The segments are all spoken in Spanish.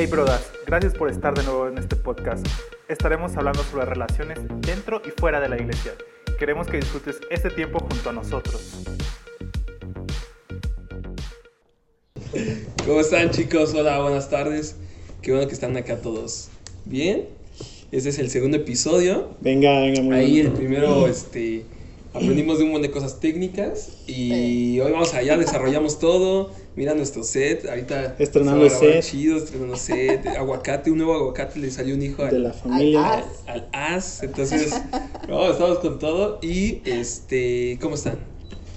Hey brodas, gracias por estar de nuevo en este podcast. Estaremos hablando sobre relaciones dentro y fuera de la iglesia. Queremos que disfrutes este tiempo junto a nosotros. ¿Cómo están chicos? Hola, buenas tardes. Qué bueno que están acá todos. ¿Bien? Este es el segundo episodio. Venga, venga, muy Ahí bien. el primero, este, aprendimos de un montón de cosas técnicas y hoy vamos allá, desarrollamos todo. Mira nuestro set, ahorita Estrenando set. chido, estrenando set, aguacate, un nuevo aguacate, le salió un hijo De al, la familia. Al al as, entonces, no, estamos con todo y, este, ¿cómo están?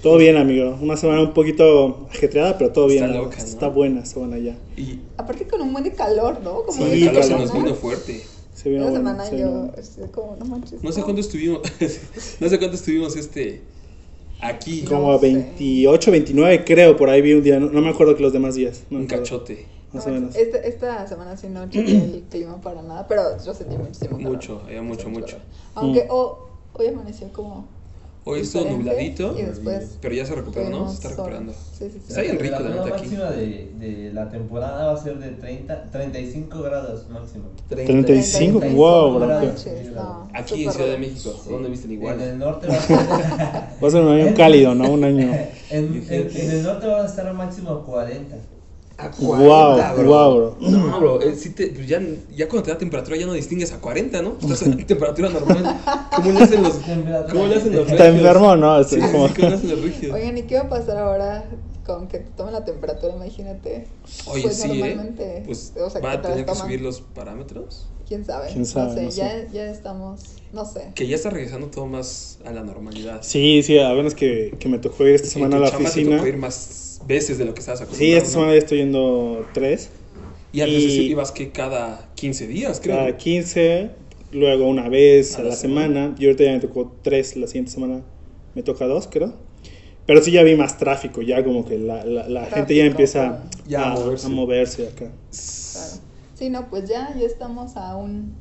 Todo bien, amigo. Una semana un poquito ajetreada, pero todo Está bien. loca, ¿no? Está buena, está buena ya. Y Aparte con un buen de calor, ¿no? Como Sí, el calor se nos ¿no? vino fuerte. Se vino Esta bueno, semana se vino yo estoy como, no manches. No sé cuánto estuvimos, no sé cuánto estuvimos, este, aquí. Como sé. 28, 29, creo, por ahí vi un día. No, no me acuerdo que los demás días. No Un cachote. Más No o menos. Esta, esta semana sí no chequé el clima para nada, pero yo sentí muchísimo calor. Mucho, había mucho, mucho. calor. Aunque Mm. ho- hoy amaneció como Hoy estuvo nubladito, y después pero ya se recuperó, ¿no? Se está recuperando. Sí, sí, sí. Está bien rico, la la neta, aquí. máxima de, de la temporada va a ser de 30, 35 grados máximo. 35, 35 wow, manches, no, Aquí en Ciudad de. México, Sí. ¿dónde viste el En igual? el norte va a ser, Va a ser un año cálido, ¿no? Un año. en, en- en el norte va a estar a máximo 40. A Wow, wow, bro. No, bro, eh, sí te, pues ya, ya cuando te da temperatura ya no distingues a 40, ¿no? Estás en temperatura normal. ¿Cómo le hacen los, cómo le hacen los Está regios? enfermo, ¿no? Sí, Está sí, como- sí, ¿cómo le hacen los regios? Oigan, ¿y qué va a pasar ahora con que te tomen la temperatura? Imagínate. Oye, pues sí, normalmente, ¿eh? Pues o sea, va a te tener que subir los parámetros. ¿Quién sabe? ¿Quién sabe? No sé, No sé. Ya, ya estamos, no sé. Que ya está regresando todo más a la normalidad. Sí, sí, a menos que, que me tocó ir esta Sí, semana a la chamba te oficina. tocó ir más veces de lo que estabas acostumbrado. Sí, esta ¿no? semana ya estoy yendo tres. Y antes y- ibas que cada 15 días, creo. Cada 15, luego una vez A a, la la semana. Y ahorita ya me tocó tres, la siguiente semana me toca dos, creo. Pero sí ya vi más tráfico, ya como que la, la, la gente ya Tráfico, empieza Ya a a, moverse. a moverse acá. Claro. Sí, no, pues ya, ya estamos a un,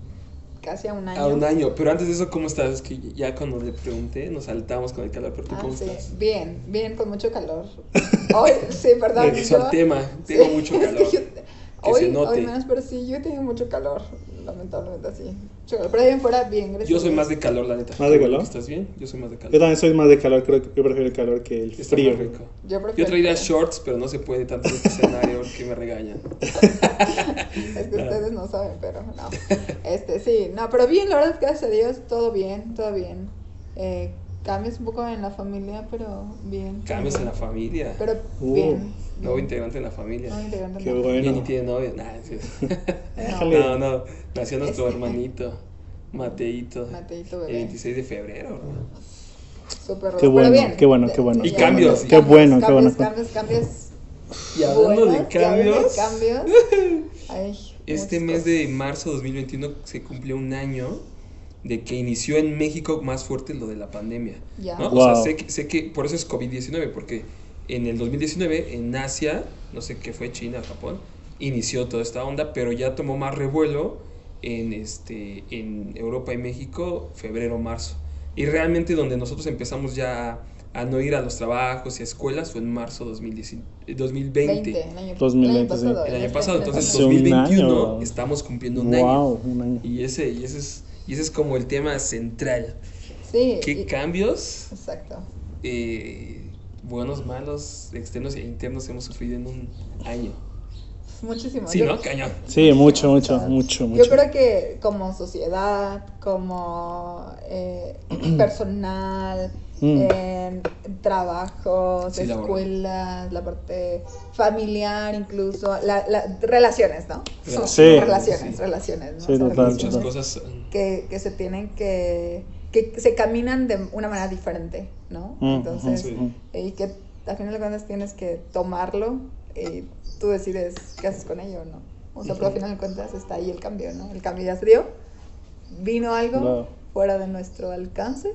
casi a un año. A un año. Pero antes de eso, ¿cómo estás? Es que ya cuando le pregunté, nos saltamos con el calor. Pero tú, Ah, ¿cómo sí. estás? Bien, bien, con mucho calor. Hoy, sí, perdón. Regreso al yo- tema. sí, Tengo mucho es que calor. yo- Que hoy, se note. hoy menos, pero sí, yo he tenido mucho calor, lamentablemente así. Mucho calor. Pero ahí fuera, bien, gracias. Yo soy más de calor, la neta. ¿Más de calor? ¿Estás bien? Yo soy más de Yo calor. también soy más de calor, creo que yo prefiero el calor que el Está frío. más rico. Yo Yo prefiero. traería shorts, pero no se puede tanto en este escenario porque me regañan. Es que ustedes no saben, pero no. Este, sí, no, pero bien, la verdad, gracias a Dios, todo bien, todo bien. Eh, cambios un poco en la familia, pero bien. Cambios en la familia. Pero Uh, bien. Nuevo integrante en la familia. Nuevo integrante en Qué la bueno. Ya ni tiene novia. Nah. Déjale. No, no. Nació nuestro hermanito, Mateito. Mateito, El bebé. 26 de febrero, bro. Súper Qué bueno, bien. qué bueno, qué bueno. Y ya, cambios. Qué bueno, qué cambios, bueno. Cambios, cambios, Y hablando de cambios, ya hablando de cambios. Ay, este mes cosas. de marzo 2021 se cumplió un año de que inició en México más fuerte lo de la pandemia. Ya. ¿no? O sea, Wow. sé que, sé que por eso es COVID-19, porque en el 2019 en Asia, no sé qué fue, China, Japón, inició toda esta onda, pero ya tomó más revuelo en, este, en Europa y México, febrero, marzo. Y realmente donde nosotros empezamos ya a, a no ir a los trabajos y a escuelas fue en marzo 2010 eh, 2020. 20, el año, 2020, el año pasado. El año pasado, año entonces Hace un 2021 año. estamos cumpliendo un año. Wow, un año. Y ese, y, ese es, y ese es como el tema central. Sí. ¿Qué y- cambios Exacto. eh, buenos, malos, externos e internos hemos sufrido en un año. Muchísimo. Sí, Yo- ¿no? Cañón. Sí, mucho, mucho, mucho, mucho. Yo creo que como sociedad, como eh, personal, Mm. en trabajos, Sí, laboral. escuelas, la parte familiar incluso, la, la- relaciones, ¿no? Sí. Relaciones, Sí. relaciones, ¿no? Sí, O sea, total, Muchas cosas. que, que se tienen que, que se caminan de una manera diferente, ¿no? Mm, Entonces, y que al final de cuentas tienes que tomarlo y tú decides qué haces con ello, ¿no? O sea, pero al final de cuentas está ahí el cambio, ¿no? El cambio ya se dio, vino algo fuera de nuestro alcance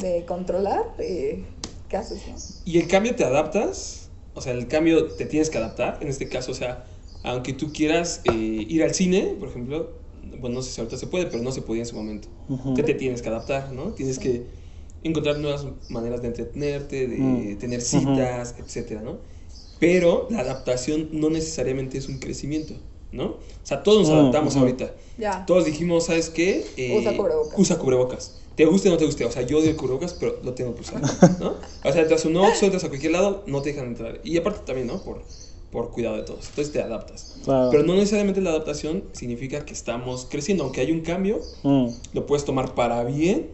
de controlar y ¿qué haces, no? ¿Y el cambio te adaptas? O sea, el cambio te tienes que adaptar. En este caso, o sea, aunque tú quieras eh, ir al cine, por ejemplo, bueno, no sé si ahorita se puede, pero no se podía en su momento. Ujú. Te, te tienes que adaptar, ¿no? Tienes Sí. que encontrar nuevas maneras de entretenerte, de Mm. tener citas, etcétera, ¿no? Pero la adaptación no necesariamente es un crecimiento. ¿No? O sea, todos nos Mm, adaptamos ahorita. Ya. Todos dijimos, ¿sabes qué? Eh, Usa cubrebocas. Usa cubrebocas. Te guste o no te guste. O sea, yo odio el cubrebocas, pero lo tengo que usar, ¿no? O sea, entras a un Oxxo, entras a cualquier lado, no te dejan entrar. Y aparte también, ¿no? Por, por cuidado de todos. Entonces te adaptas. Claro. Pero no necesariamente la adaptación significa que estamos creciendo. Aunque hay un cambio, Mm. lo puedes tomar para bien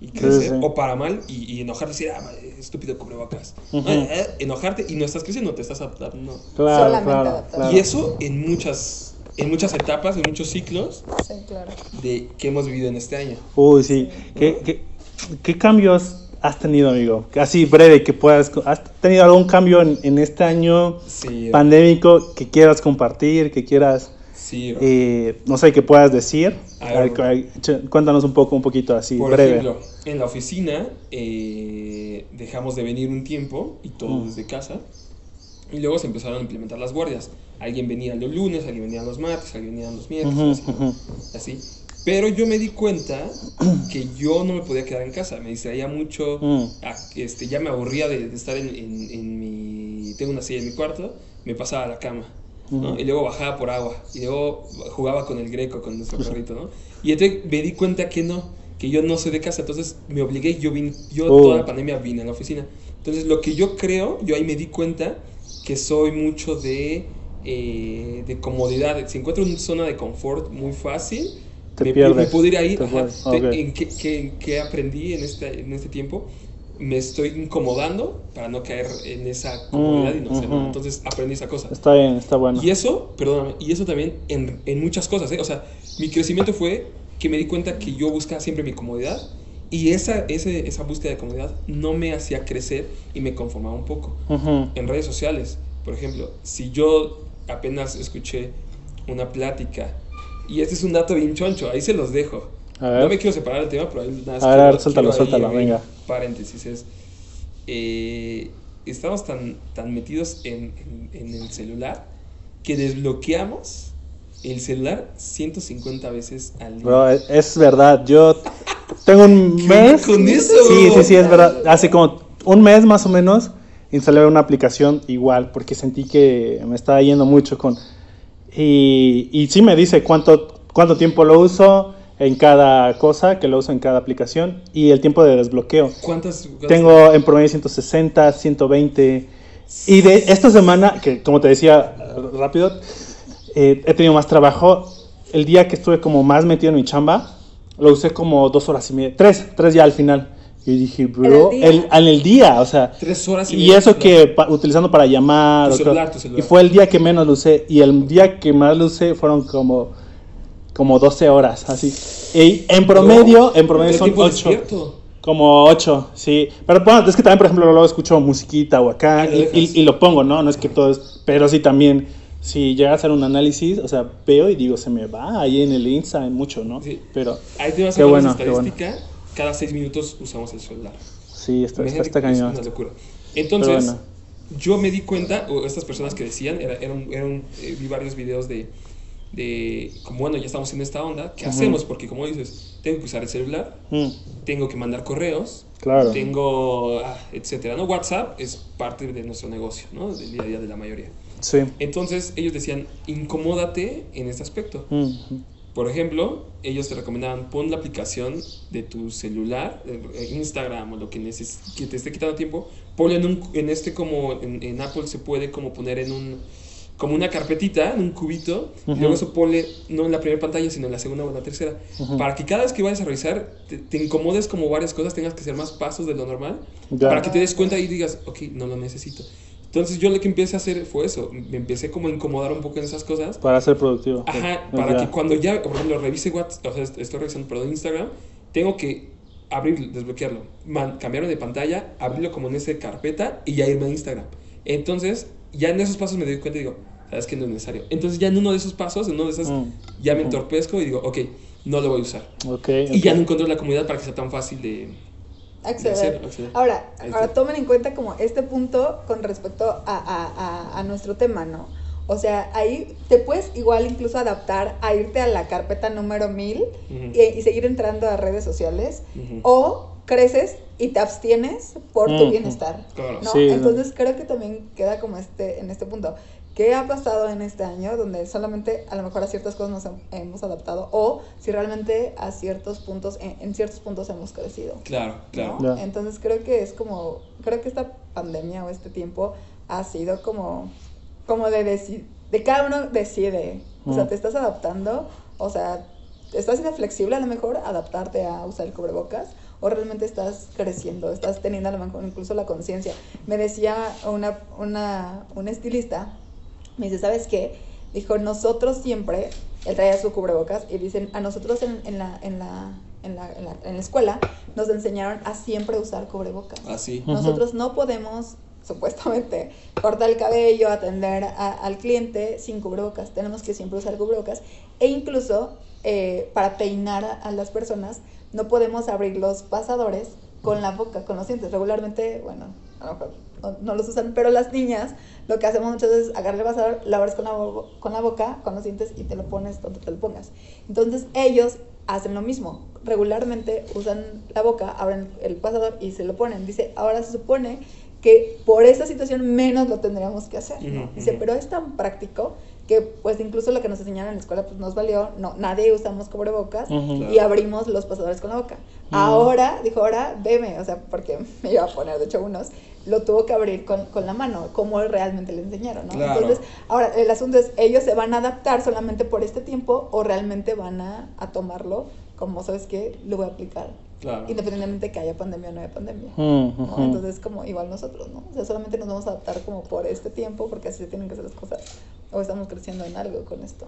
y crecer, sí. o para mal y, y enojarte y decir, ah, estúpido cubrebocas. Eh, enojarte y no estás creciendo, te estás adaptando. Claro, Solamente claro, adaptado. claro. Y eso en muchas, en muchas etapas, en muchos ciclos Sí, claro. de que hemos vivido en este año. Uy, sí. ¿Qué, qué, qué cambios has tenido, amigo? Así breve, que puedas... ¿Has tenido algún cambio en, en este año Sí, pandémico que quieras compartir, que quieras, sí. eh, no sé, que puedas decir? A A ver, cuéntanos un poco, un poquito así, Por breve. ejemplo, en la oficina eh, dejamos de venir un tiempo y todo Mm. desde casa. Y luego se empezaron a implementar las guardias. Alguien venía los lunes, alguien venía los martes, alguien venía los miércoles, así. Pero yo me di cuenta que yo no me podía quedar en casa, me distraía mucho, Mm. este, ya me aburría de, de estar en, en- en mi... Tengo una silla en mi cuarto, me pasaba a la cama, ¿no? Y luego bajaba por agua, y luego jugaba con el greco, con nuestro perrito, ¿no? Y entonces me di cuenta que no, que yo no soy de casa, entonces me obligué, yo, vine, yo Oh. toda la pandemia vine a la oficina. Entonces lo que yo creo, yo ahí me di cuenta que soy mucho de, eh, de comodidad. Si encuentro una zona de confort muy fácil, Te me, pierdes, me puedo ir ahí. te ajá. pierdes, Te-. ¿En qué, qué- qué aprendí en este, en este tiempo? Me estoy incomodando para no caer en esa comodidad y no nada. ujú. Entonces aprendí esa cosa. Está bien, está bueno. Y eso, perdóname, y eso también en, en muchas cosas, ¿eh? O sea, mi crecimiento fue que me di cuenta que yo buscaba siempre mi comodidad y esa, ese, esa búsqueda de comodidad no me hacía crecer y me conformaba un poco. En redes sociales, por ejemplo, si yo apenas escuché una plática, y este es un dato bien choncho, ahí se los dejo. A ver. No me quiero separar del tema, pero ahí nada más A ver, a ver, suéltalo, suéltalo, venga. Paréntesis, es, eh, estamos tan, tan metidos en, en- en el celular que desbloqueamos el celular 150 veces al día. Bro, es, verdad, yo tengo un ¿Qué mes... con eso? Sí, sí, sí, es verdad. Hace como un mes más o menos instalé una aplicación igual porque sentí que me estaba yendo mucho con... Y, y sí me dice cuánto, cuánto tiempo lo uso en cada cosa, que lo uso en cada aplicación y el tiempo de desbloqueo. ¿Cuántas? Tengo en promedio 160, 120. Y de esta semana, que como te decía rápido, eh, he tenido más trabajo. El día que estuve como más metido en mi chamba, lo usé como dos horas y media. Tres, tres ya al final. Y dije, bro, ¿En el día? el- en el día, o sea. Tres horas y Y eso que pa- utilizando para llamar. Tu celular, tu celular. Y fue el día que menos lo usé. Y el día que más lo usé fueron como, como 12 horas, así. Y en promedio, en promedio ¿Qué son tiempo 8. despierto? Como 8, sí. Pero bueno, es que también, por ejemplo, luego escucho musiquita o acá y, y- y lo pongo, ¿no? No es que todo es. Pero sí también, si llega a hacer un análisis, o sea, veo y digo, se me va ahí en el Insta, en mucho, ¿no? Sí. Pero Ahí te vas a Qué bueno, qué bueno. estadística. Cada seis minutos usamos el celular. sí, está, está, está que es cañón. una locura. Entonces, bueno. yo me di cuenta, o estas personas que decían, era, eran, eran, eh, vi varios videos de, de, como bueno, ya estamos en esta onda, ¿qué hacemos? Porque como dices, tengo que usar el celular, Mm, tengo que mandar correos, claro. tengo, ah, etcétera, ¿no? WhatsApp es parte de nuestro negocio, ¿no? Del día a día de la mayoría. Sí. Entonces, ellos decían, incomódate en este aspecto. Mm, Por ejemplo, ellos te recomendaban pon la aplicación de tu celular, Instagram o lo que, que te esté quitando tiempo, ponlo en, un, en este como en, en Apple se puede como poner en un como una carpetita, en un cubito, y Ujú. luego eso ponle no en la primera pantalla, sino en la segunda o en la tercera, para que cada vez que vayas a revisar te, te incomodes como varias cosas, tengas que hacer más pasos de lo normal, Ya. para que te des cuenta y digas, ok, no lo necesito. Entonces yo lo que empecé a hacer fue eso, me empecé como a incomodar un poco en esas cosas Para ser productivo. Ajá, Ya. para que cuando ya, por ejemplo, revise WhatsApp, o sea, est- estoy revisando, perdón, Instagram, tengo que abrir, desbloquearlo, man- cambiarlo de pantalla, abrirlo como en esa carpeta y ya irme a Instagram. Entonces, ya en esos pasos me doy cuenta y digo, sabes que no es necesario. Entonces, ya en uno de esos pasos, en uno de esos, Mm. ya me entorpezco y digo, ok, no lo voy a usar. Ok. Y ya no encuentro la comunidad para que sea tan fácil de... acceder. hacer- acceder. Ahora, ahora tomen en cuenta como este punto con respecto a, a- a- a nuestro tema, ¿no? O sea, ahí te puedes igual incluso adaptar a irte a la carpeta número 1000 Ujú. y, y seguir entrando a redes sociales o creces y te abstienes por tu bienestar. Claro. ¿no? Sí, Entonces creo que también queda como este en este punto. qué ha pasado en este año donde solamente a lo mejor a ciertas cosas nos hem- hemos adaptado o si realmente a ciertos puntos, en, en ciertos puntos hemos crecido. Claro, claro. Entonces creo que es como, creo que esta pandemia o este tiempo ha sido como, como de deci- de cada uno decide, o sea, te estás adaptando, o sea, estás siendo flexible a lo mejor adaptarte a usar el cubrebocas o realmente estás creciendo, estás teniendo a lo mejor incluso la conciencia. Me decía una, una, una estilista, me dice, ¿sabes qué? Dijo, nosotros siempre, él traía su cubrebocas y dicen, a nosotros en, en la, en, la, en, la, en, la, en la escuela nos enseñaron a siempre usar cubrebocas. Así. Ujú. Nosotros no podemos, supuestamente, cortar el cabello, atender a- al cliente sin cubrebocas. Tenemos que siempre usar cubrebocas. E incluso eh, para peinar a, a las personas, no podemos abrir los pasadores con la boca, con los dientes. Regularmente, bueno, a lo mejor no, los usan, pero las niñas lo que hacemos muchas veces es agarrar el pasador, lo abres con la boca, con los dientes y te lo pones donde te lo pongas. Entonces ellos hacen lo mismo. Regularmente usan la boca, abren el pasador y se lo ponen. Dice, ahora se supone que por esta situación menos lo tendríamos que hacer. ¿no? Ujú, Dice, ujú. pero es tan práctico que pues incluso lo que nos enseñaron en la escuela pues nos valió, no, nadie usamos cubrebocas Ujú. Claro. y abrimos los pasadores con la boca. Ahora, dijo, ahora veme, o sea, porque me iba a poner, de hecho, unos, lo tuvo que abrir con, con la mano, como realmente le enseñaron, ¿no? Claro. Entonces, ahora, el asunto es, ¿ellos se van a adaptar solamente por este tiempo o realmente van a, a tomarlo como, ¿sabes qué? Lo voy a aplicar, Claro. independientemente que haya pandemia o no haya pandemia. Mm, ¿no? ujú. Entonces, como igual nosotros, ¿no? O sea, solamente nos vamos a adaptar como por este tiempo, porque así se tienen que hacer las cosas. O estamos creciendo en algo con esto.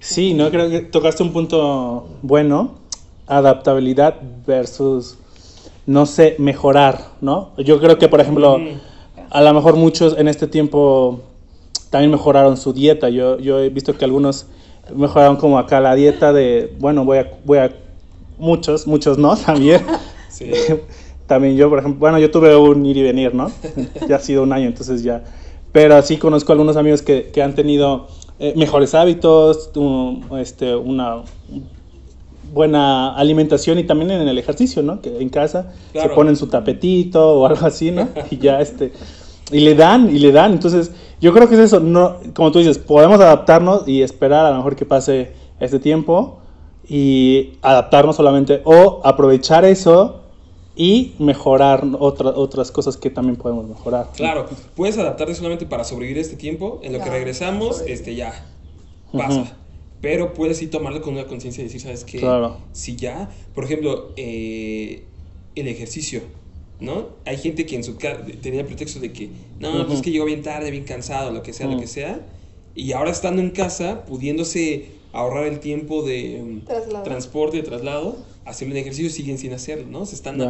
Sí, no creo que tocaste un punto bueno, adaptabilidad versus no sé, mejorar, ¿no? Yo creo que por ejemplo, a lo mejor muchos en este tiempo también mejoraron su dieta. Yo yo he visto que algunos mejoraron como acá la dieta de, bueno, voy a voy a muchos, muchos no también. Sí. También yo, por ejemplo, bueno, yo tuve un ir y venir, ¿no? ya ha sido un año, entonces ya. Pero sí conozco algunos amigos que, que han tenido eh, mejores hábitos, un- este, una buena alimentación y también en el ejercicio, ¿no? Que en casa Claro. se ponen su tapetito o algo así, ¿no? Y ya este y le dan y le dan, entonces yo creo que es eso, no como tú dices, podemos adaptarnos y esperar a lo mejor que pase este tiempo y adaptarnos solamente o aprovechar eso y mejorar otra- otras cosas que también podemos mejorar. Claro, puedes adaptarte solamente para sobrevivir este tiempo. En lo que regresamos, este ya pasa. Ujú. Pero puedes sí tomarlo con una conciencia y decir, ¿sabes qué? Claro. Si ya, por ejemplo, eh, el ejercicio, ¿no? Hay gente que en su casa tenía el pretexto de que, no, pues Ujú. es que llegó bien tarde, bien cansado, lo que sea, lo que sea. Y ahora estando en casa, pudiéndose ahorrar el tiempo de um, Traslado. transporte, de traslado, hacer un ejercicio, siguen sin hacerlo, ¿no? Se están...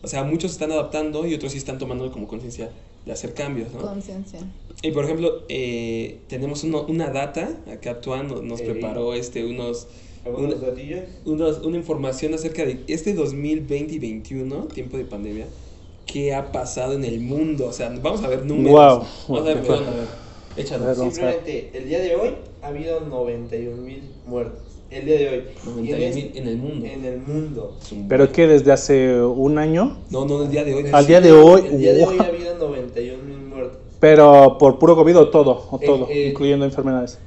O sea, muchos se están adaptando y otros sí están tomando como conciencia de hacer cambios, ¿no? Conciencia. Y por ejemplo, eh, tenemos uno- una data, acá Tuan nos, preparó este, unos, ¿Algunos una, unos- una información acerca de este 2020 y 21, tiempo de pandemia, qué ha pasado en el mundo. O sea, vamos a ver números. Guau. Vamos a ver, Ok. perdón, a ver, Ver. Simplemente, el día de hoy ha habido 91 mil muertos. El día de hoy. Y en 91,000 en el mundo. En el mundo. Es un- Pero que desde hace un año, No, no, el día de hoy. Al día de hoy, El día de hoy ha habido 91 mil muertos. pero por puro COVID o todo, o Eh, todo, eh, incluyendo enfermedades.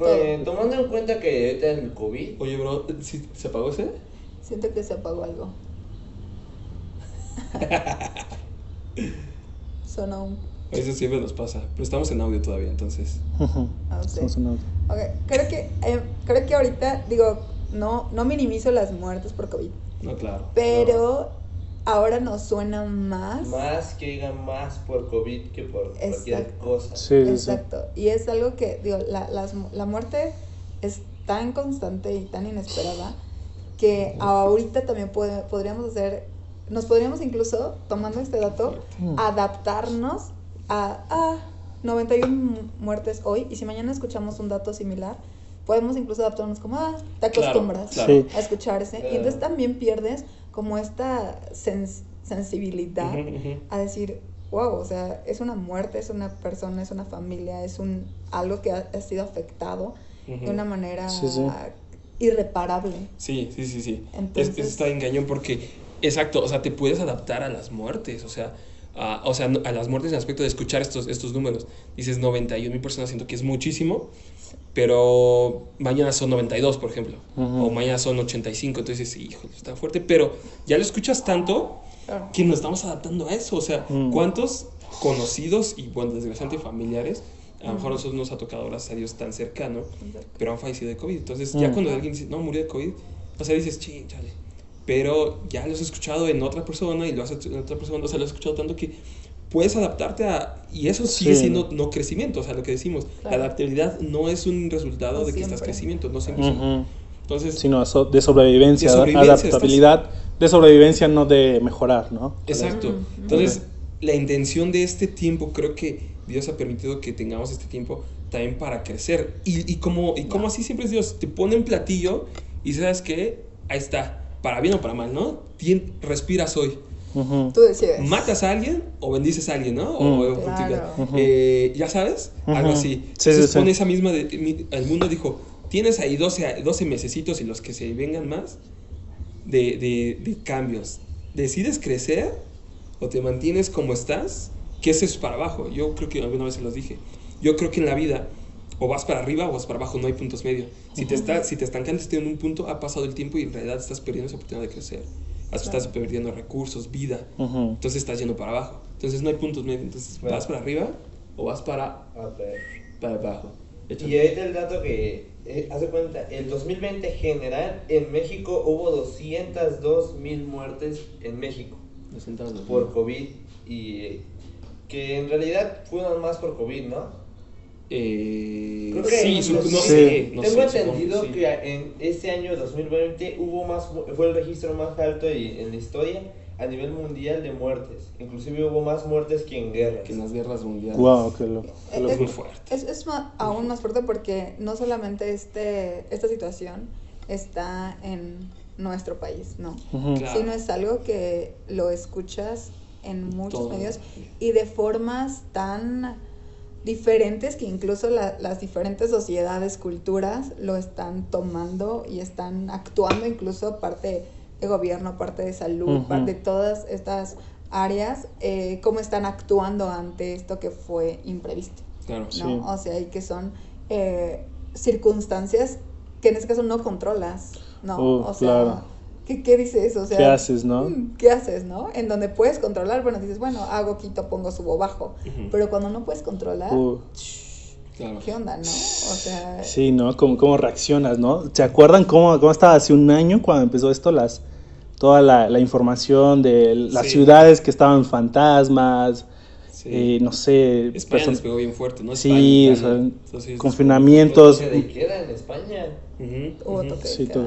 Eh, tomando en cuenta que ahorita el COVID. Oye, bro, ¿sí ¿se apagó ese? Siento que se apagó algo. Suena un... Eso siempre nos pasa. Pero estamos en audio todavía, entonces. Ah, sí. Estamos en audio. Ok, creo que, eh, creo que ahorita, digo, no, no minimizo las muertes por COVID, No, claro. pero ahora nos suena más. Más que digan más por COVID que por cualquier Exacto. cosa. Sí, sí, sí. Exacto. Y es algo que, digo, la, las- la muerte es tan constante y tan inesperada que ahorita también puede- podríamos hacer, nos podríamos incluso, tomando este dato, adaptarnos a, a 91 mu- muertes hoy y si mañana escuchamos un dato similar, podemos incluso adaptarnos como, ah, te acostumbras claro. A escucharse y entonces también pierdes como esta sens- sensibilidad a decir, wow, o sea, es una muerte, es una persona, es una familia, es un algo que ha, ha sido afectado de una manera Sí, sí. irreparable. Sí, sí, sí, sí. Entonces- es, es está engañón porque, exacto, o sea, te puedes adaptar a las muertes, o sea, a, o sea, a las muertes en el aspecto de escuchar estos, estos números. Dices 91 mil personas, siento que es muchísimo, pero mañana son 92, por ejemplo, Ujú. o mañana son 85, entonces, híjole, está fuerte, pero ya lo escuchas tanto que nos estamos adaptando a eso, o sea, Mm. ¿cuántos conocidos y, bueno, desgraciadamente familiares, a lo mejor a nosotros nos ha tocado, gracias a Dios, tan cercano, pero han fallecido de COVID. Entonces, ya Mm. cuando alguien dice, no, murió de COVID, o sea, dices, ching, chale. Pero ya lo has escuchado en otra persona y lo has hecho en otra persona, o sea, lo has escuchado tanto que puedes adaptarte a... Y eso sigue Sí. siendo no crecimiento, o sea, lo que decimos, Claro. la adaptabilidad no es un resultado No de que estás crecimiento, no siempre. es un- Ujú. Entonces, Sino so- de sobrevivencia, De sobrevivencia, adaptabilidad, de sobrevivencia, no de mejorar, ¿no? Exacto. Ujú. Entonces, la intención de este tiempo, creo que Dios ha permitido que tengamos este tiempo también para crecer. Y, y como, y como así siempre es Dios, te pone un platillo y sabes que ahí está, para bien o para mal, ¿no? Tien- respiras hoy. Tú decides. ¿Matas a alguien o bendices a alguien, no? O, Mm. o- Claro. Ujú. eh, ya sabes, algo así. Sí, sí, Entonces sí. pone esa misma, de, mi- el mundo dijo, tienes ahí 12, a- 12 mesecitos y los que se vengan más de, de- de cambios. ¿Decides crecer o te mantienes como estás? Que ese es para abajo. Yo creo que alguna vez se los dije. Yo creo que en la vida o vas para arriba o vas para abajo, no hay puntos medios. Si te, está, si te estancaste en un punto, ha pasado el tiempo y en realidad estás perdiendo esa oportunidad de crecer. Estás perdiendo recursos, vida. Entonces estás yendo para abajo. Entonces no hay puntos medios. Entonces Bueno. vas para arriba o vas para, para abajo. Y ahorita el dato que eh, hace cuenta, el 2020 general en México hubo 202 mil muertes en México por COVID y eh, que en realidad fueron más por COVID, ¿no? Eh, Creo que sí, no Sí. sé. no Tengo sé, entendido supongo, sí. que en este año 2020 hubo más, fue el registro más alto y- en la historia a nivel mundial de muertes. Inclusive hubo más muertes que en guerras. Que en las guerras mundiales. Qué loco. qué Eh, loco. Es muy fuerte. Es, es aún más fuerte porque no solamente este, esta situación está en nuestro país, no. Ujú. Claro. Sino es algo que lo escuchas en muchos Todo. medios y de formas tan diferentes que incluso la- las diferentes sociedades, culturas lo están tomando y están actuando incluso parte de gobierno, parte de salud, parte de todas estas áreas, eh, cómo están actuando ante esto que fue imprevisto. Claro. ¿no? Sí. O sea, y que son eh, circunstancias que en este caso no controlas, ¿no? Uh, o sea, claro. ¿Qué, ¿qué dices? O sea, ¿Qué haces, no? mm, ¿Qué haces, no? En donde puedes controlar, bueno, dices, bueno, hago, quito, pongo, subo, bajo. Pero cuando no puedes controlar, Uh, Claro. ¿qué onda, no? O sea, sí, ¿no? ¿Cómo, cómo reaccionas, no? ¿Se acuerdan cómo, cómo estaba hace un año cuando empezó esto? Las, toda la, la información de las Sí. ciudades que estaban fantasmas. Eh, no sé, España les pegó bien fuerte, ¿no? Sí, España, o sea, confinamientos. Toque de queda en España. Hubo ujú. toque de Sí, queda,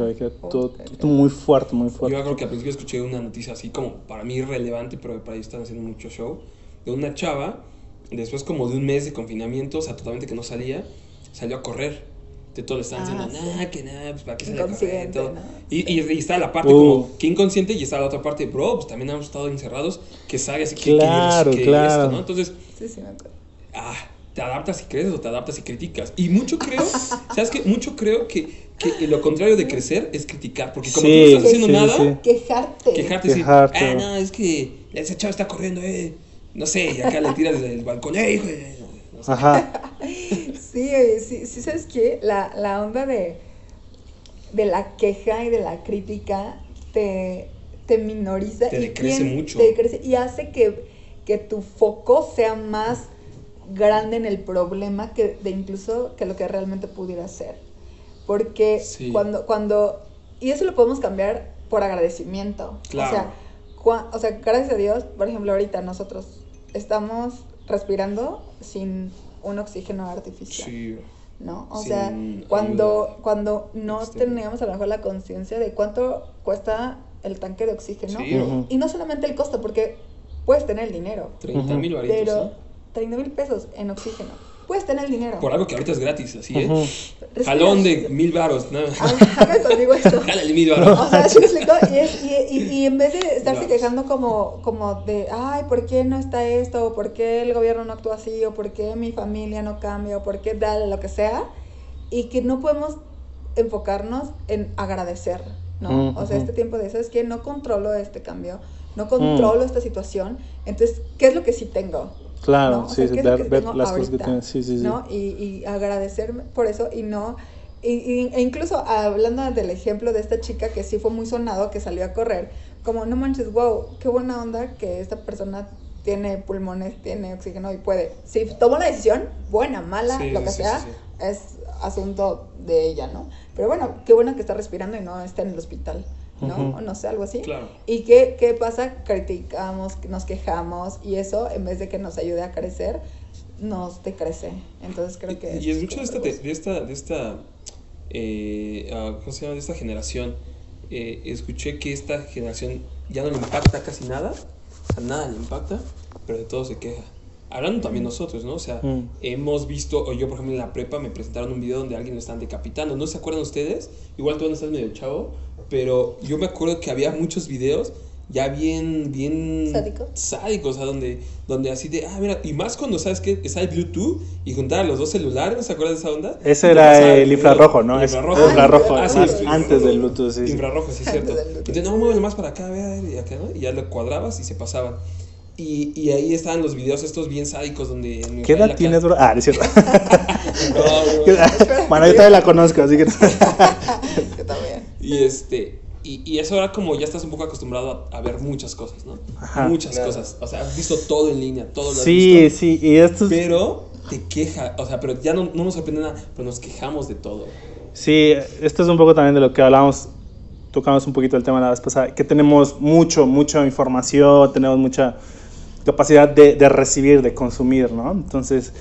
toque de todo queda. muy fuerte, muy Yo fuerte. creo que al principio escuché una noticia así como para mí relevante, pero para ellos están haciendo mucho show, de una chava, después como de un mes de confinamiento, o sea, totalmente que no salía, salió a correr. De todo le Ah, diciendo, sí. nah, que nada, pues para qué Inconsciente, todo. ¿no? Y, y, y está la parte Uh. como que inconsciente y está la otra parte, bro, pues también hemos estado encerrados, que y que, que- Claro, que claro. esto, ¿no? Entonces, Sí, sí, me acuerdo. ah, te adaptas y creces o te adaptas y criticas. Y mucho creo, ¿sabes qué? Mucho creo que, que lo contrario de crecer es criticar, porque como Sí, tú no estás haciendo sí, nada, sí. Quejarte. quejarte y decir, Quejarte. ah, no, es que ese chavo está corriendo, eh. No sé, y acá le tiras desde el balcón, eh, hijo de-". No sé. Ajá. Sí, oye, sí, sí, ¿sabes qué? La, la onda de, de la queja y de la crítica te, te minoriza. Te y decrece mucho. Te decrece y hace que, que tu foco sea más grande en el problema que de incluso que lo que realmente pudiera ser. Porque Sí. cuando, cuando, y eso lo podemos cambiar por agradecimiento. Claro. O sea, cua- o sea, gracias a Dios, por ejemplo, ahorita nosotros estamos respirando sin un oxígeno artificial. Sí, ¿no? O Sin sea, cuando, ayuda cuando no externa. teníamos a lo mejor la conciencia de cuánto cuesta el tanque de oxígeno. sí. Y no solamente el costo, porque puedes tener el dinero, 30 mil varitos, pero ¿no? 30 mil pesos en oxígeno. Puedes tener el dinero. Por algo que ahorita es gratis, así, ¿eh? Ujú. Respiras. Jalón de mil nada. Ah, Haga conmigo esto. Jálale mil varos. O sea, ¿sí me explico? Y, es- y- y- y en vez de estarse Claro. quejando como, como de, ay, ¿por qué no está esto? ¿O por qué el gobierno no actúa así? ¿O por qué mi familia no cambia? ¿O por qué dale lo que sea? Y que no podemos enfocarnos en agradecer, ¿no? Ujú, O sea, este tiempo de, ¿sabes qué? No controlo este cambio, no controlo esta situación, entonces, ¿qué es lo que sí tengo? Claro, ¿no? Sí, sea, sí, ¿qué es lo ver, las cosas que tienes. Sí, sí, sí. ¿no? Y, y agradecerme por eso y no... y- y- e incluso hablando del ejemplo de esta chica que sí fue muy sonado, que salió a correr, como no manches, wow, qué buena onda que esta persona tiene pulmones, tiene oxígeno y puede. Si tomó la decisión, buena, mala, Sí, lo que sí, sea, sí. es asunto de ella, ¿no? Pero bueno, qué bueno que está respirando y no está en el hospital, ¿no? O no sé, algo así. Claro. ¿Y qué, qué pasa? Criticamos, nos quejamos y eso, en vez de que nos ayude a crecer, nos decrece. Entonces creo que... Y es mucho de esta, como de esta, de esta, eh, ah, ¿cómo se llama? De esta generación. Eh, escuché que esta generación ya no le impacta casi nada, o sea, nada le impacta, pero de todo se queja. Hablando también nosotros, ¿no? O sea, Mm. hemos visto, o yo por ejemplo en la prepa me presentaron un video donde a alguien lo están decapitando, ¿no se acuerdan ustedes? Igual tú no estás medio chavo, pero yo me acuerdo que había muchos videos ya bien, bien ¿Sádico? sádicos, o sea, donde, donde así de, ah, mira, y más cuando sabes que está el Bluetooth y juntar los dos celulares, ¿no se acuerdan de esa onda? Ese era pasaba el infrarrojo, ¿no? El Es- infrarrojo. infrarrojo, Ah, sí, antes del Bluetooth, sí. Infrarrojo, sí, es cierto. Entonces, no, muévelo más para acá, vea, y acá, ¿no? Y ya lo cuadrabas y se pasaban. Y, y ahí estaban los videos estos bien sádicos donde... en ¿Qué edad tienes, bro? Ah, es cierto. No, no. bueno, yo todavía la conozco, así que. Yo también. Y este... Y, y eso ahora como ya estás un poco acostumbrado a, a ver muchas cosas, ¿no? Ajá. Muchas Claro. cosas. O sea, has visto todo en línea, todo lo has Sí, visto. sí, y esto es. Pero te queja, o sea, pero ya no, no nos sorprende nada, pero nos quejamos de todo. Sí, esto es un poco también de lo que hablábamos, tocamos un poquito el tema la vez pasada, que tenemos mucho, mucha información, tenemos mucha capacidad de, de recibir, de consumir, ¿no? Entonces,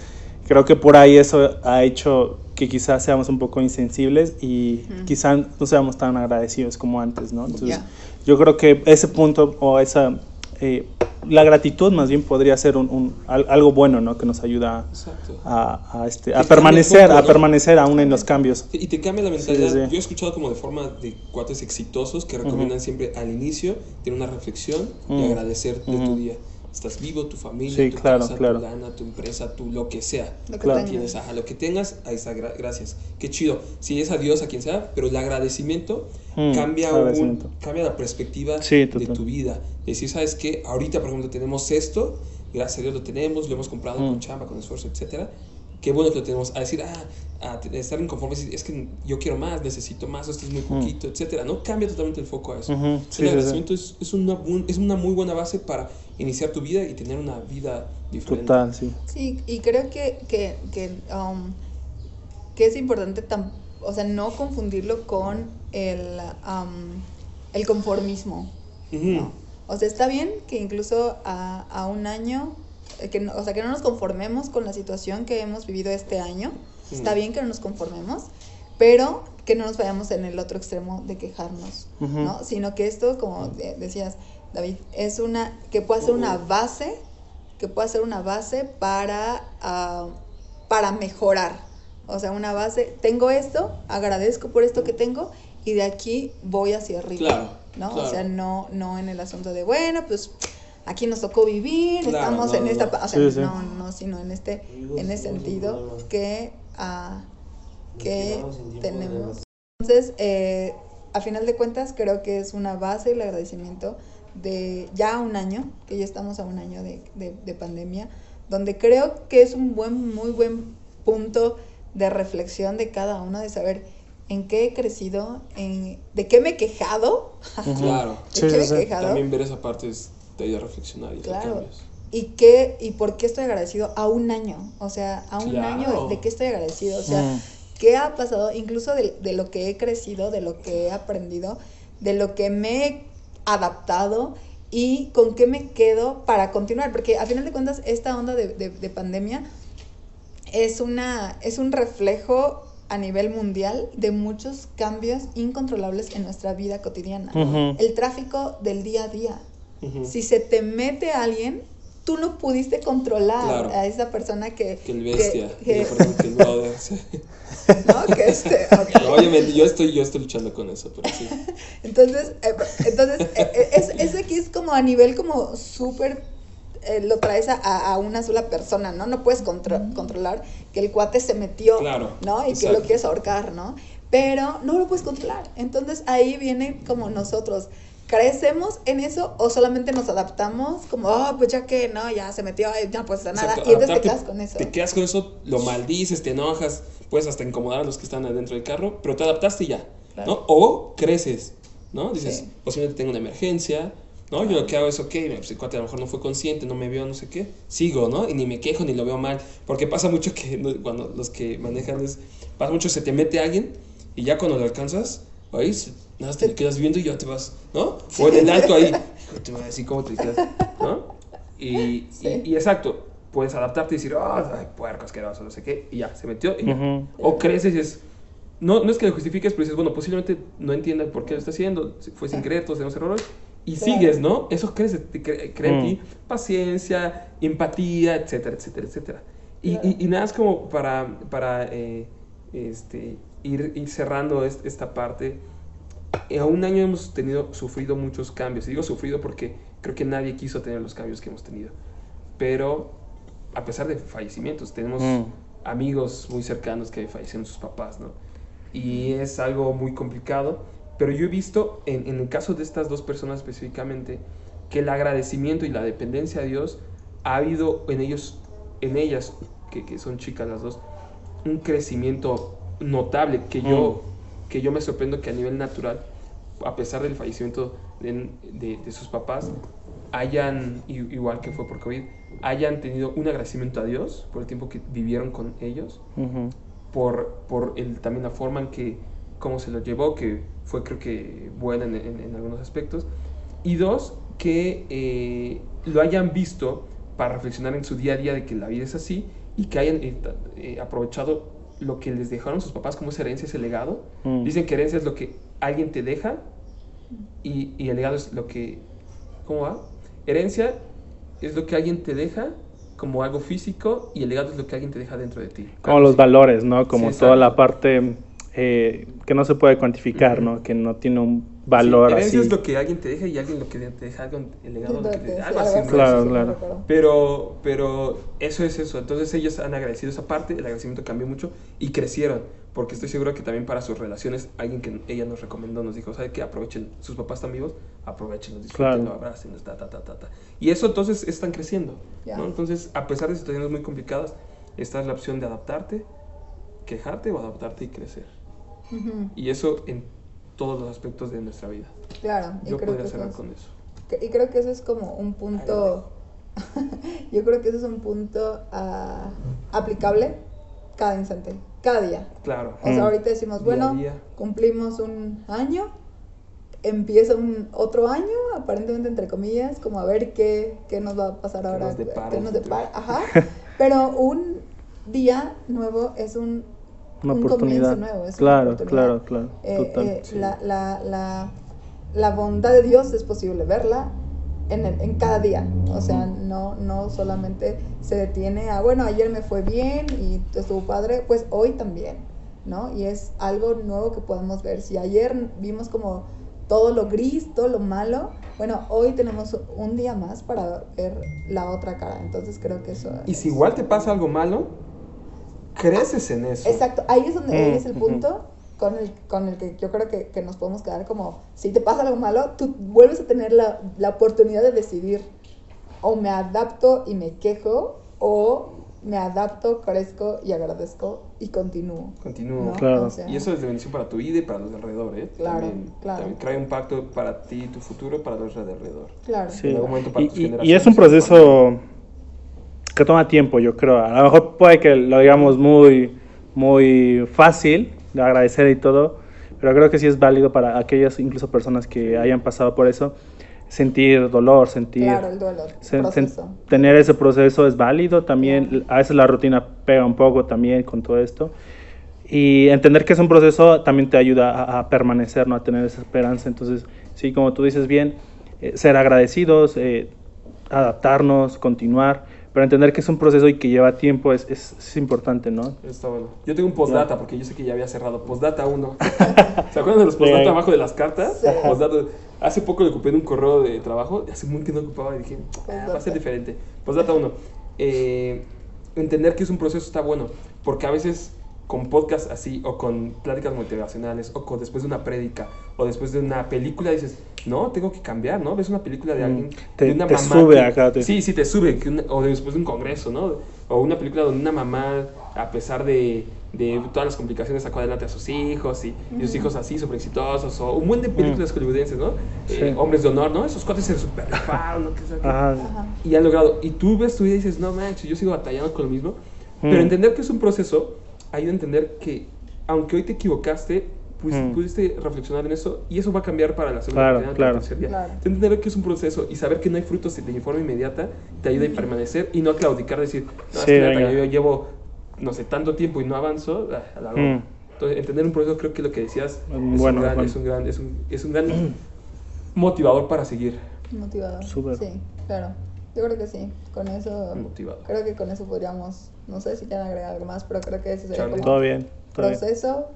creo que por ahí eso ha hecho que quizás seamos un poco insensibles y quizás no seamos tan agradecidos como antes, ¿no? Entonces, Ya. yo creo que ese punto o esa... eh, la gratitud más bien podría ser un, un- al- algo bueno, ¿no? Que nos ayuda a, a, este, a permanecer, poco, a ¿no? permanecer aún en los cambios. Y te cambia la mentalidad. Sí, sí, sí. Yo he escuchado como de forma de cuates exitosos que recomiendan Ujú. siempre al inicio tener una reflexión y Mm. agradecer de tu Ujú. día. Estás vivo, tu familia, Sí, tu claro, casa, claro. tu lana, tu empresa, tu lo que sea. Lo que Claro. tengas. Tienes, ajá, lo que tengas, ahí está, gra- gracias. Qué chido. Si es a Dios, a quien sea, pero el agradecimiento Mm, cambia, un- agradecimiento. cambia la perspectiva Sí, de tu vida. Decir, ¿sabes qué? Ahorita, por ejemplo, tenemos esto, gracias a Dios lo tenemos, lo hemos comprado Mm. con chamba, con esfuerzo, etcétera. Qué bueno que lo tenemos. A decir, ah, a estar inconforme, decir, es que yo quiero más, necesito más, esto es muy poquito, etcétera. No cambia totalmente el foco a eso. Mm. Sí, el sí. agradecimiento Es, es, una, es una muy buena base para iniciar tu vida y tener una vida diferente. Total, sí. Sí, y creo que, que, que, um, que es importante, tam- o sea, no confundirlo con el, um, el conformismo. ¿no? O sea, está bien que incluso a, a un año, eh, que no- o sea, que no nos conformemos con la situación que hemos vivido este año. Está bien que no nos conformemos, pero que no nos vayamos en el otro extremo de quejarnos. ¿no? Sino que esto, como de- decías, David, es una, que puede ser una base, que puede ser una base para, ah, para mejorar. O sea, una base, tengo esto, agradezco por esto que tengo y de aquí voy hacia arriba. Claro, ¿no? claro. O sea, no, no en el asunto de, bueno, pues aquí nos tocó vivir, Claro, estamos no, en no, esta, o sea, Sí, sí. no, no, sino en este, en ese sentido que, ah, que tenemos. Entonces, eh, a final de cuentas, creo que es una base el agradecimiento de ya un año, que ya estamos a un año de, de- de pandemia, donde creo que es un buen, muy buen punto de reflexión de cada uno, de saber en qué he crecido, en, de qué me he quejado, Claro. de Sí, qué sí, me he sí. quejado. También ver esa parte es, te ayuda a reflexionar y Claro. cambios. ¿Y qué y por qué estoy agradecido a un año? O sea, a un Claro. año de, de qué estoy agradecido. O sea, Mm. ¿qué ha pasado? Incluso de, de lo que he crecido, de lo que he aprendido, de lo que me he adaptado y con qué me quedo para continuar. Porque a final de cuentas, esta onda de, de- de pandemia es, una, es un reflejo a nivel mundial de muchos cambios incontrolables en nuestra vida cotidiana. El tráfico del día a día. Si se te mete alguien, tú no pudiste controlar Claro. a esa persona que... Que el bestia, que- que brother. sí. ¿no? Que este. No, obviamente, yo estoy, yo estoy luchando con eso, pero sí. Entonces, eh, entonces eh, eh, es, es aquí es como a nivel como súper... eh, lo traes a, a una sola persona, ¿no? No puedes contro- controlar que el cuate se metió, Claro, ¿no? Y que lo quieres ahorcar, ¿no? Pero no lo puedes controlar. Entonces ahí viene como nosotros, ¿Crecemos en eso o solamente nos adaptamos? Como, oh, pues ya que no, ya se metió, ya no hacer nada. Exacto, y entonces te quedas con eso. Te quedas con eso, lo maldices, te enojas, puedes hasta incomodar a los que están adentro del carro, pero te adaptaste y ya, Claro. ¿no? O creces, ¿no? Dices, Sí. posiblemente tengo una emergencia, ¿no? Yo lo que hago es, ok, pues, el cuate a lo mejor no fue consciente, no me vio, no sé qué, sigo, ¿no? Y ni me quejo ni lo veo mal, porque pasa mucho que cuando los que manejan es, pasa mucho, se te mete alguien y ya cuando lo alcanzas, ahí nada, más te quedas viendo y ya te vas, ¿no? O en el alto ahí, hijo, te voy a decir cómo te quedas, ¿no? Y, Sí. y, y exacto, puedes adaptarte y decir, ah, ay, puerco asqueroso, no sé qué, y ya, se metió. Y ya. Ujú. O creces y es. No, no es que lo justifiques, pero dices, bueno, posiblemente no entienda por qué lo está haciendo, fue sin querer, todos tenemos errores. Y Claro. sigues, ¿no? Eso crece, te cre- crea en Mm. ti paciencia, empatía, etcétera, etcétera, etcétera. Y, Claro. y, y nada, es como para, para eh, este, ir, ir cerrando est- esta parte. En un año hemos tenido, sufrido muchos cambios. Y digo sufrido porque creo que nadie quiso tener los cambios que hemos tenido. Pero a pesar de fallecimientos, tenemos Mm. amigos muy cercanos que fallecieron sus papás, ¿no? Y es algo muy complicado. Pero yo he visto, en, en el caso de estas dos personas específicamente, que el agradecimiento y la dependencia a Dios ha habido en ellos, en ellas, que, que son chicas las dos, un crecimiento notable que yo, que yo me sorprendo que a nivel natural, a pesar del fallecimiento de, de- de sus papás, hayan, igual que fue por COVID, hayan tenido un agradecimiento a Dios por el tiempo que vivieron con ellos, Ujú. por, por el, también la forma en que, cómo se lo llevó, que fue creo que buena en, en- en algunos aspectos, y dos, que eh, lo hayan visto para reflexionar en su día a día de que la vida es así y que hayan eh, eh, aprovechado lo que les dejaron sus papás como esa herencia, ese legado. Mm. Dicen que herencia es lo que alguien te deja y, y el legado es lo que... ¿Cómo va? Herencia es lo que alguien te deja como algo físico y el legado es lo que alguien te deja dentro de ti. Como Algo los así. valores, ¿no? Como Sí, toda la parte eh, que no se puede cuantificar. ¿no? Que no tiene un valor Sí, herencia así. es lo que alguien te deja y alguien lo que te deja, algo, el legado lo que te deja, algo así, así, ¿no? Claro, claro. Pero, pero eso es eso. Entonces ellos han agradecido esa parte, el agradecimiento cambió mucho y crecieron. Porque estoy seguro que también para sus relaciones, alguien que ella nos recomendó nos dijo, ¿sabe qué? Aprovechen, sus papás están vivos, aprovechenlos, disfruten, Claro. abracen, ta, ta, ta, ta, ta. Y eso entonces están creciendo. Ya. ¿no? Entonces, a pesar de situaciones muy complicadas, esta es la opción de adaptarte, quejarte o adaptarte y crecer. Ujú, Y eso en todos los aspectos de nuestra vida. Claro, Yo creo podría que cerrar es- con eso. Y creo que eso es como un punto, yo creo que eso es un punto ah, aplicable cada instante, cada día. Claro. O sea, Mm. ahorita decimos, bueno, día. cumplimos un año, empieza un otro año, aparentemente entre comillas, como a ver qué, qué nos va a pasar ahora, nos depara qué nos depara, ajá. Pero un día nuevo es un, Una un oportunidad. comienzo nuevo, es una claro, oportunidad. claro, claro. Eh, Total. eh, sí. la, la, la, la bondad de Dios es posible verla en, el- en cada día. O sea, no, no solamente se detiene a, bueno, ayer me fue bien y estuvo padre, pues hoy también, ¿no? Y es algo nuevo que podemos ver. Si ayer vimos como todo lo gris, todo lo malo, bueno, hoy tenemos un día más para ver la otra cara. Entonces creo que eso... Y es- si igual te pasa algo malo, creces en eso. Exacto, ahí es donde ahí Mm, es el ujú. punto con el, con el que yo creo que, que nos podemos quedar como, si te pasa algo malo, tú vuelves a tener la, la oportunidad de decidir, o me adapto y me quejo, o me adapto, crezco y agradezco y continúo. Continúo. ¿no? Claro. O sea, Y eso es de bendición para tu vida y para los de alrededor, ¿eh? Claro, también, claro. También trae un pacto para ti, tu futuro y para los de alrededor. Claro. Sí. en algún momento para Y, tus y- y generaciones, es un para proceso que toma tiempo, yo creo. A lo mejor puede que lo digamos muy, muy fácil de agradecer y todo, pero creo que sí es válido para aquellas incluso personas que hayan pasado por eso, sentir dolor, sentir... Claro, el el sen- sen- tener ese proceso es válido también. A veces la rutina pega un poco también con todo esto. Y entender que es un proceso también te ayuda a, a permanecer, ¿no? a tener esa esperanza. Entonces, sí, como tú dices bien, eh, ser agradecidos, eh, adaptarnos, continuar, pero entender que es un proceso y que lleva tiempo es, es, es importante, ¿no? Está bueno. Yo tengo un postdata, porque yo sé que ya había cerrado. Postdata 1. ¿Se acuerdan de los Sí. postdata abajo de las cartas? Sí. Postdata. Hace poco le ocupé en un correo de trabajo. Hace muy que no ocupaba y dije, "Ah, va a ser diferente. Postdata 1. Eh, entender que es un proceso está bueno. Porque a veces con podcast así, o con pláticas motivacionales, o con, después de una prédica, o después de una película, dices, no, tengo que cambiar, ¿no? Ves una película de Mm. alguien, Te- de una te mamá. sube que- acá, te- Sí, sí, te sube, que una- o después de un congreso, ¿no? O una película donde una mamá, a pesar de, de todas las complicaciones, sacó adelante a sus hijos, y, y sus hijos así, súper exitosos, o un buen de películas hollywoodenses, ¿no? Eh, Sí. hombres de honor, ¿no? Esos cuates se super ¿no? Y han logrado. Y tú ves tu vida y dices, no manches, yo sigo batallando con lo mismo. Mm. Pero entender que es un proceso, ayuda a entender que, aunque hoy te equivocaste, pues Mm. pudiste reflexionar en eso y eso va a cambiar para la segunda Claro, claro. para el tercer día. Claro. Entender que es un proceso y saber que no hay frutos de forma inmediata te ayuda a permanecer y no a claudicar, decir, no, es Sí, que venga. yo llevo, no sé, tanto tiempo y no avanzo, ah, a la Mm. Entonces, entender un proceso creo que lo que decías es, bueno, un gran, bueno. es un gran, es un, es un gran motivador para seguir. Motivador. Súper. Sí, claro. Yo creo que sí. Con eso. Motivado. Creo que con eso podríamos. No sé si quieren agregar algo más, pero creo que ese sería como Todo bien. Todo bien. proceso.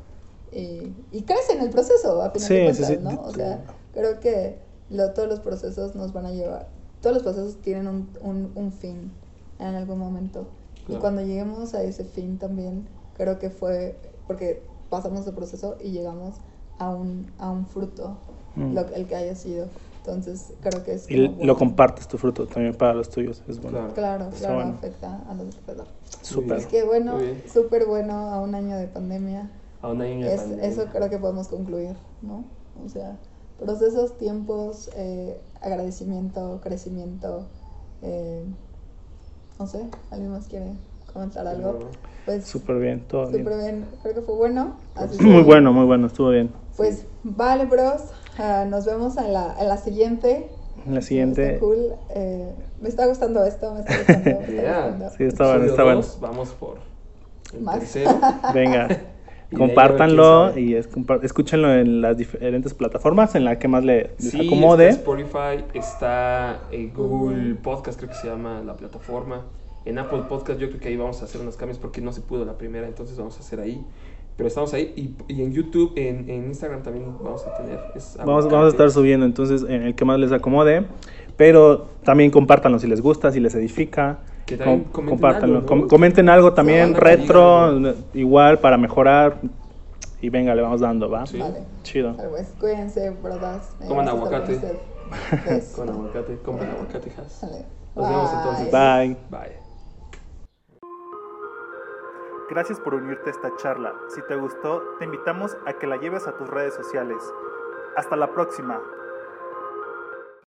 Y, y crece en el proceso, a final Sí, de sí, cuentas, sí. ¿no? O sea, creo que lo- todos los procesos nos van a llevar. Todos los procesos tienen un, un, un fin en algún momento. Y cuando lleguemos a ese fin también, creo que fue. Porque pasamos de proceso y llegamos a un, a un fruto, Mm. lo, el que haya sido. Entonces, creo que es. Y lo compartes tu fruto también para los tuyos. Es bueno. Claro. Claro, claro, bueno. afecta a los alrededor. Súper. Es que bueno, súper bueno a un año de pandemia. Aún hay una Es, pandemia. eso creo que podemos concluir, ¿no? O sea, procesos, tiempos, eh, agradecimiento, crecimiento. eh, no sé, ¿alguien más quiere comentar algo? Pues Súper bien. Todo bien. súper bien, creo que fue bueno. Así Muy que, bueno, muy bueno. Estuvo bien. Pues vale, bros. Ah, nos vemos en la, en la siguiente. En la siguiente. Está cool. eh, me está gustando esto, me está gustando. me está Yeah. gustando. Sí, está bueno, está bueno. Vamos por el Más. tercero. Venga. Compártanlo y es- escúchenlo en las diferentes plataformas en la que más le, les Sí, acomode. está Spotify, está eh, Google Podcast, creo que se llama la plataforma. En Apple Podcast yo creo que ahí vamos a hacer unos cambios porque no se pudo la primera, entonces vamos a hacer ahí. Pero estamos ahí y, y en YouTube, en, en Instagram también vamos a tener. es Vamos, vamos a aguacate. estar subiendo entonces en el que más les acomode. Pero también compártanlo si les gusta, si les edifica. Que Com- comenten compártanlo. algo, ¿no? Com- comenten algo también retro, diga igual para mejorar. Y venga, le vamos dando, ¿va? Sí. Vale. Chido. Vez, cuídense, brodas. Me Coman aguacate. con aguacate, compren aguacatejas. Vale. Nos vemos entonces. Bye. Bye. Gracias por unirte a esta charla. Si te gustó, te invitamos a que la lleves a tus redes sociales. Hasta la próxima.